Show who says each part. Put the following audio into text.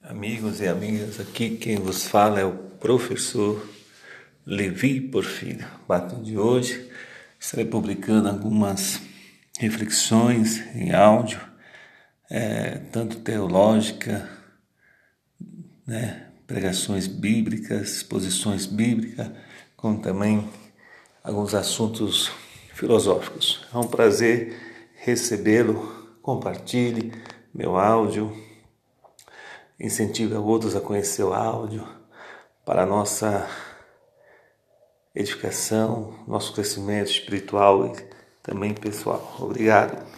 Speaker 1: Amigos e amigas, aqui quem vos fala é o professor Levi Porfírio. Bato de hoje estarei publicando algumas reflexões em áudio, é, tanto teológica, né, pregações bíblicas, exposições bíblicas, como também alguns assuntos filosóficos. É um prazer recebê-lo. Compartilhe meu áudio incentive outros a conhecer o áudio para nossa edificação, nosso crescimento espiritual e também pessoal. Obrigado.